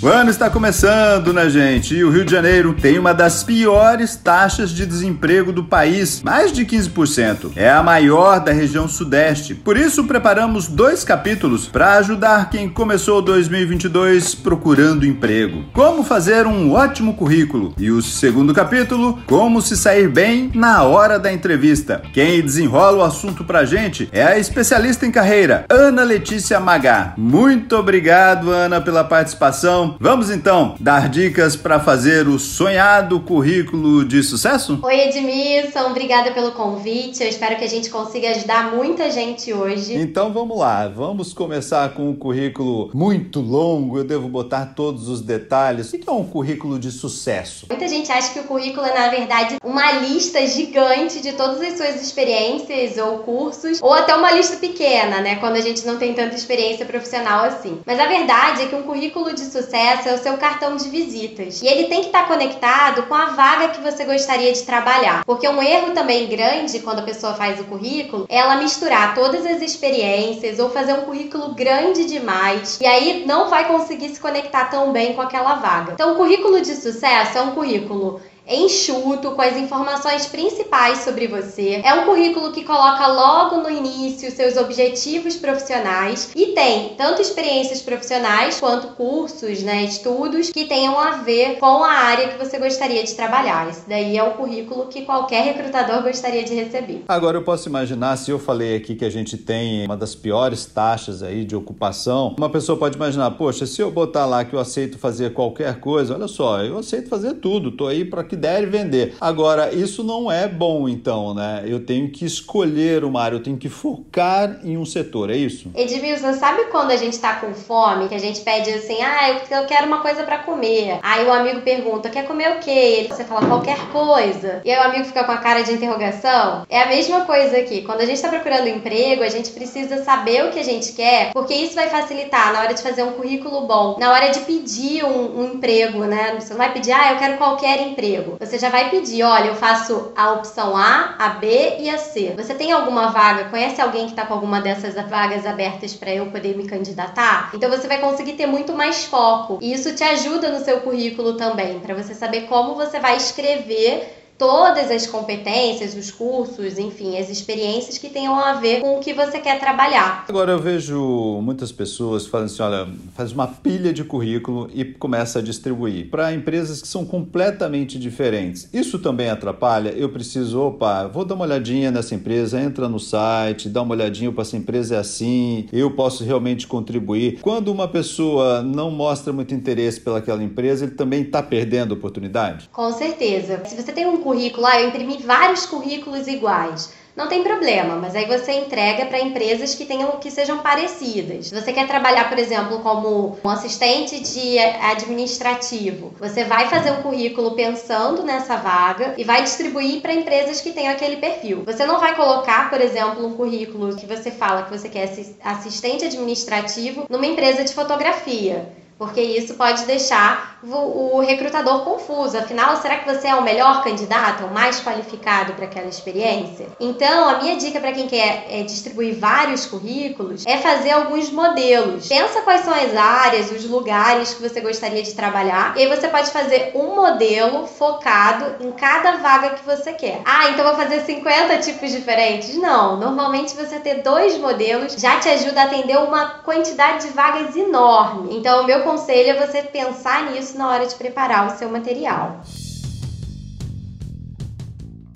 O ano está começando, né, gente? E o Rio de Janeiro tem uma das piores taxas de desemprego do país, mais de 15%. É a maior da região Sudeste. Por isso, preparamos dois capítulos para ajudar quem começou 2022 procurando emprego. Como fazer um ótimo currículo. E o segundo capítulo, como se sair bem na hora da entrevista. Quem desenrola o assunto pra gente é a especialista em carreira, Ana Letícia Magá. Muito obrigado, Ana, pela participação. Vamos então dar dicas para fazer o sonhado currículo de sucesso? Oi, Edmilson, obrigada pelo convite. Eu espero que a gente consiga ajudar muita gente hoje. Então vamos lá, vamos começar com um currículo muito longo. Eu devo botar todos os detalhes. O que é um currículo de sucesso? Muita gente acha que o currículo é, na verdade, uma lista gigante de todas as suas experiências ou cursos, ou até uma lista pequena, né? Quando a gente não tem tanta experiência profissional assim. Mas a verdade é que um currículo de sucesso acesso é o seu cartão de visitas. E ele tem que estar conectado com a vaga que você gostaria de trabalhar. Porque um erro também grande quando a pessoa faz o currículo é ela misturar todas as experiências ou fazer um currículo grande demais e aí não vai conseguir se conectar tão bem com aquela vaga. Então, o currículo de sucesso é um currículo enxuto, com as informações principais sobre você. É um currículo que coloca logo no início seus objetivos profissionais e tem tanto experiências profissionais quanto cursos, né, estudos que tenham a ver com a área que você gostaria de trabalhar. Esse daí é o currículo que qualquer recrutador gostaria de receber. Agora eu posso imaginar, se eu falei aqui que a gente tem uma das piores taxas aí de ocupação, uma pessoa pode imaginar, poxa, se eu botar lá que eu aceito fazer qualquer coisa, olha só, eu aceito fazer tudo, tô aí para que der vender. Agora, isso não é bom, então, né? Eu tenho que escolher uma área, eu tenho que focar em um setor, é isso? Edmilson, sabe quando a gente tá com fome, que a gente pede assim, ah, eu, quero uma coisa para comer. Aí o amigo pergunta, quer comer o quê? Ele, você fala qualquer coisa. E aí o amigo fica com a cara de interrogação. É a mesma coisa aqui. Quando a gente tá procurando emprego, a gente precisa saber o que a gente quer, porque isso vai facilitar na hora de fazer um currículo bom, na hora de pedir um, um emprego, né? Você não vai pedir, ah, eu quero qualquer emprego emprego, você já vai pedir, olha, eu faço a opção A, a B e a C. Você tem alguma vaga? Conhece alguém que está com alguma dessas vagas abertas para eu poder me candidatar? Então você vai conseguir ter muito mais foco. E isso te ajuda no seu currículo também, para você saber como você vai escrever todas as competências, os cursos, enfim, as experiências que tenham a ver com o que você quer trabalhar. Agora eu vejo muitas pessoas falando assim, olha, faz uma pilha de currículo e começa a distribuir para empresas que são completamente diferentes. Isso também atrapalha? Eu preciso, opa, vou dar uma olhadinha nessa empresa, entra no site, dá uma olhadinha, para essa empresa é assim, eu posso realmente contribuir. Quando uma pessoa não mostra muito interesse pelaquela empresa, ele também está perdendo oportunidade? Com certeza. Se você tem um currículo, ah, eu imprimi vários currículos iguais. Não tem problema, mas aí você entrega para empresas que tenham que sejam parecidas. Você quer trabalhar, por exemplo, como um assistente de administrativo, você vai fazer um currículo pensando nessa vaga e vai distribuir para empresas que tenham aquele perfil. Você não vai colocar, por exemplo, um currículo que você fala que você quer assistente administrativo numa empresa de fotografia porque isso pode deixar o, recrutador confuso. Afinal, será que você é o melhor candidato, o mais qualificado para aquela experiência? Então, a minha dica para quem quer é, distribuir vários currículos é fazer alguns modelos. Pensa quais são as áreas, os lugares que você gostaria de trabalhar, e aí você pode fazer um modelo focado em cada vaga que você quer. Ah, então vou fazer 50 tipos diferentes? Não, normalmente você ter dois modelos já te ajuda a atender uma quantidade de vagas enorme. Então, o meu aconselho é você pensar nisso na hora de preparar o seu material.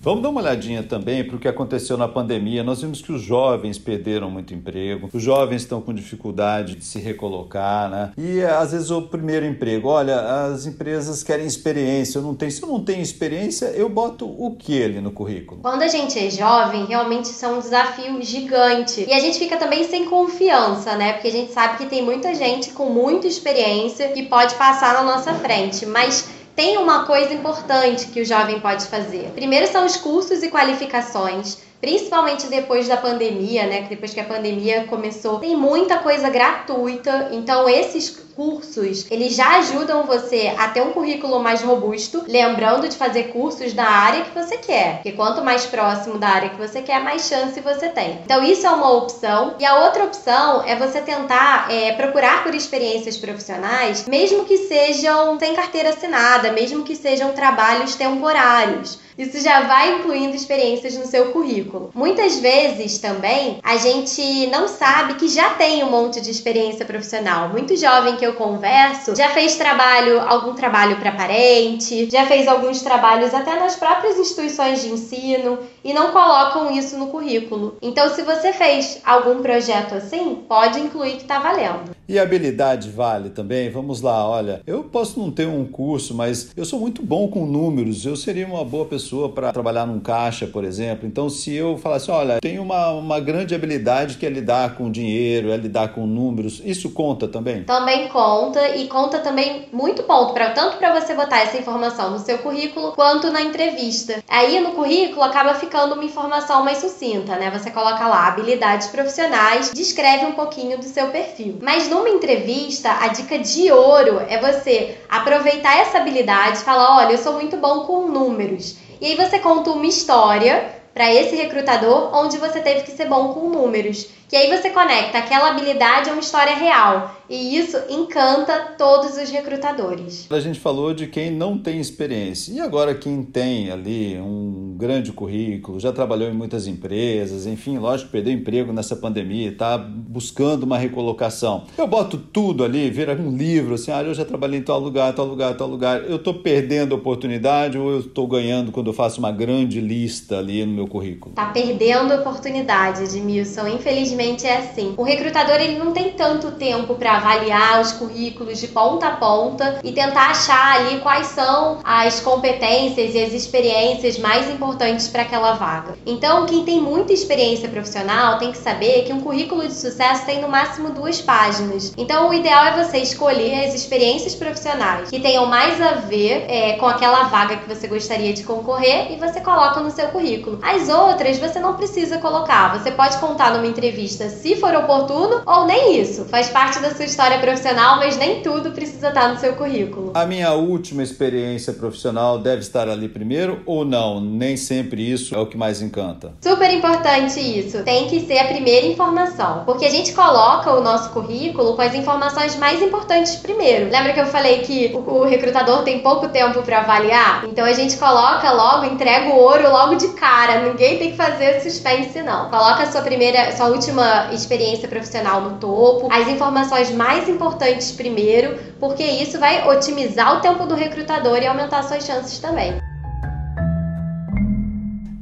Vamos dar uma olhadinha também para o que aconteceu na pandemia. Nós vimos que os jovens perderam muito emprego, os jovens estão com dificuldade de se recolocar, né? E às vezes o primeiro emprego, olha, as empresas querem experiência, eu não tenho, se eu não tenho experiência, eu boto o que ali no currículo? Quando a gente é jovem, realmente isso é um desafio gigante. E a gente fica também sem confiança, né? Porque a gente sabe que tem muita gente com muita experiência que pode passar na nossa frente, mas tem uma coisa importante que o jovem pode fazer. Primeiro são os cursos e qualificações principalmente depois da pandemia, né? Depois que a pandemia começou, tem muita coisa gratuita. Então, esses cursos, eles já ajudam você a ter um currículo mais robusto, lembrando de fazer cursos da área que você quer. Porque quanto mais próximo da área que você quer, mais chance você tem. Então, isso é uma opção. E a outra opção é você tentar é, procurar por experiências profissionais, mesmo que sejam sem carteira assinada, mesmo que sejam trabalhos temporários. Isso já vai incluindo experiências no seu currículo. Muitas vezes também a gente não sabe que já tem um monte de experiência profissional. Muito jovem que eu converso já fez trabalho, algum trabalho para parente, já fez alguns trabalhos até nas próprias instituições de ensino e não colocam isso no currículo. Então, se você fez algum projeto assim, pode incluir que está valendo. E habilidade vale também? Vamos lá, olha, eu posso não ter um curso, mas eu sou muito bom com números, eu seria uma boa pessoa para trabalhar num caixa, por exemplo. Então, se eu falasse, olha, tenho uma, uma grande habilidade que é lidar com dinheiro, é lidar com números, isso conta também? Também conta e conta também muito ponto, pra, tanto para você botar essa informação no seu currículo quanto na entrevista. Aí no currículo acaba ficando uma informação mais sucinta, né? Você coloca lá habilidades profissionais, descreve um pouquinho do seu perfil. Mas numa entrevista, a dica de ouro é você aproveitar essa habilidade e falar: olha, eu sou muito bom com números. E aí você conta uma história para esse recrutador onde você teve que ser bom com números. Que aí você conecta aquela habilidade a uma história real. E isso encanta todos os recrutadores. A gente falou de quem não tem experiência. E agora quem tem ali um grande currículo, já trabalhou em muitas empresas, enfim, lógico, perdeu emprego nessa pandemia, está buscando uma recolocação. Eu boto tudo ali, vira um livro, assim, ah, eu já trabalhei em tal lugar, tal lugar, tal lugar. Eu estou perdendo oportunidade ou eu estou ganhando quando eu faço uma grande lista ali no meu currículo? Tá perdendo oportunidade, Edmilson. Infelizmente é assim. O recrutador ele não tem tanto tempo para avaliar os currículos de ponta a ponta e tentar achar ali quais são as competências e as experiências mais importantes para aquela vaga. Então, quem tem muita experiência profissional tem que saber que um currículo de sucesso tem no máximo duas páginas. Então, o ideal é você escolher as experiências profissionais que tenham mais a ver é, com aquela vaga que você gostaria de concorrer e você coloca no seu currículo. As outras você não precisa colocar, você pode contar numa entrevista se for oportuno ou nem isso. Faz parte da sua história profissional, mas nem tudo precisa estar no seu currículo. A minha última experiência profissional deve estar ali primeiro ou não? Nem sempre isso é o que mais encanta. Super importante isso. Tem que ser a primeira informação, porque a gente coloca o nosso currículo com as informações mais importantes primeiro. Lembra que eu falei que o, recrutador tem pouco tempo para avaliar? Então a gente coloca logo, entrega o ouro logo de cara. Ninguém tem que fazer suspense não. Coloca a sua primeira, sua última experiência profissional no topo, as informações mais importantes primeiro, porque isso vai otimizar o tempo do recrutador e aumentar suas chances também.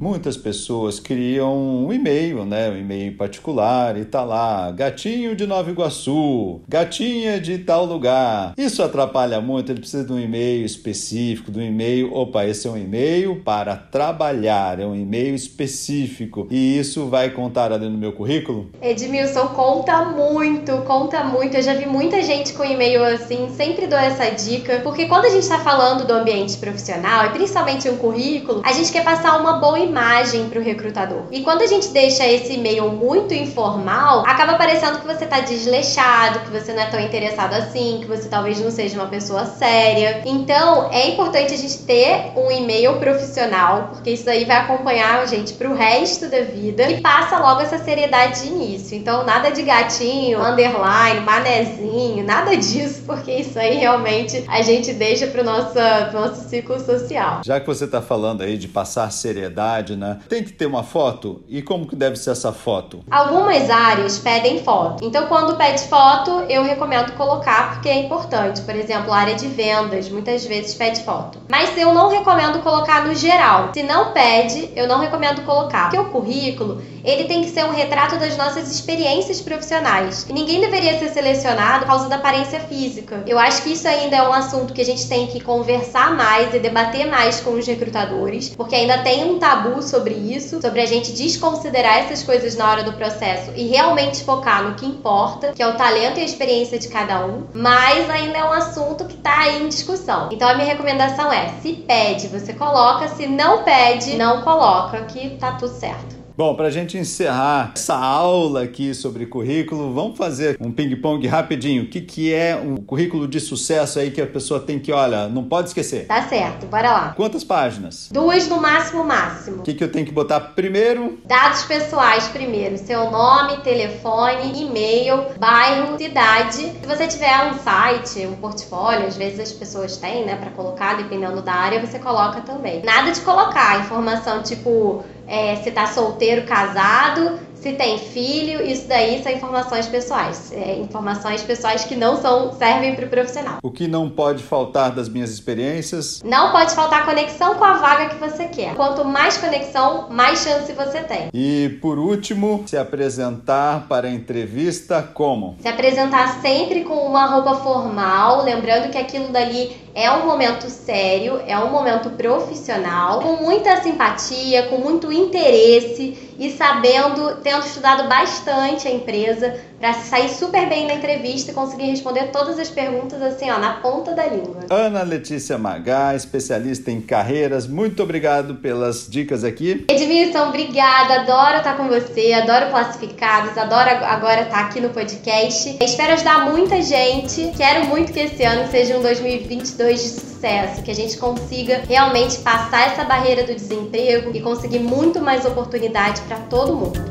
Muitas pessoas criam um e-mail, né? Um e-mail particular e tá lá, gatinho de Nova Iguaçu, gatinha de tal lugar. Isso atrapalha muito, ele precisa de um e-mail específico, de um e-mail, opa, esse é um e-mail para trabalhar, é um e-mail específico. E isso vai contar ali no meu currículo? Edmilson, conta muito, conta muito. Eu já vi muita gente com e-mail assim, sempre dou essa dica, porque quando a gente está falando do ambiente profissional, e principalmente um currículo, a gente quer passar uma boa imagem para o recrutador. E quando a gente deixa esse e-mail muito informal, acaba parecendo que você está desleixado, que você não é tão interessado assim, que você talvez não seja uma pessoa séria. Então, é importante a gente ter um e-mail profissional, porque isso aí vai acompanhar a gente para o resto da vida e passa logo essa seriedade de início. Então, nada de gatinho, underline, manezinho, nada disso, porque isso aí realmente a gente deixa para o nosso, nosso ciclo social. Já que você está falando aí de passar seriedade, né? Tem que ter uma foto? E como que deve ser essa foto? Algumas áreas pedem foto. Então, quando pede foto, eu recomendo colocar porque é importante. Por exemplo, a área de vendas, muitas vezes pede foto. Mas eu não recomendo colocar no geral. Se não pede, eu não recomendo colocar. Porque o currículo, ele tem que ser um retrato das nossas experiências profissionais. E ninguém deveria ser selecionado por causa da aparência física. Eu acho que isso ainda é um assunto que a gente tem que conversar mais e debater mais com os recrutadores, porque ainda tem um tabu sobre isso, sobre a gente desconsiderar essas coisas na hora do processo e realmente focar no que importa, que é o talento e a experiência de cada um, mas ainda é um assunto que está aí em discussão. Então a minha recomendação é: se pede, você coloca, se não pede, não coloca, que tá tudo certo. Bom, para a gente encerrar essa aula aqui sobre currículo, vamos fazer um ping-pong rapidinho. O que, que é um currículo de sucesso aí que a pessoa tem que, olha, não pode esquecer? Tá certo, bora lá. Quantas páginas? Duas no máximo, máximo. O que, que eu tenho que botar primeiro? Dados pessoais primeiro. Seu nome, telefone, e-mail, bairro, cidade. Se você tiver um site, um portfólio, às vezes as pessoas têm, né, para colocar, dependendo da área, você coloca também. Nada de colocar informação tipo é, se tá solteiro, casado, se tem filho, isso daí são informações pessoais. É, informações pessoais que não são servem para o profissional. O que não pode faltar das minhas experiências? Não pode faltar conexão com a vaga que você quer. Quanto mais conexão, mais chance você tem. E por último, se apresentar para a entrevista como? Se apresentar sempre com uma roupa formal, lembrando que aquilo dali é um momento sério, é um momento profissional, com muita simpatia, com muito interesse e sabendo, tendo estudado bastante a empresa para sair super bem na entrevista e conseguir responder todas as perguntas assim, ó, na ponta da língua. Ana Letícia Magá, especialista em carreiras, muito obrigado pelas dicas aqui. Edmilson, obrigada, adoro estar com você, adoro classificados, adoro agora estar aqui no podcast. Espero ajudar muita gente, quero muito que esse ano seja um 2022 de sucesso, que a gente consiga realmente passar essa barreira do desemprego e conseguir muito mais oportunidade para todo mundo.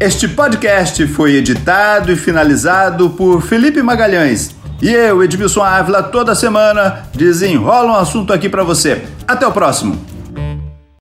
Este podcast foi editado e finalizado por Felipe Magalhães. E eu, Edmilson Ávila, toda semana desenrola um assunto aqui para você. Até o próximo!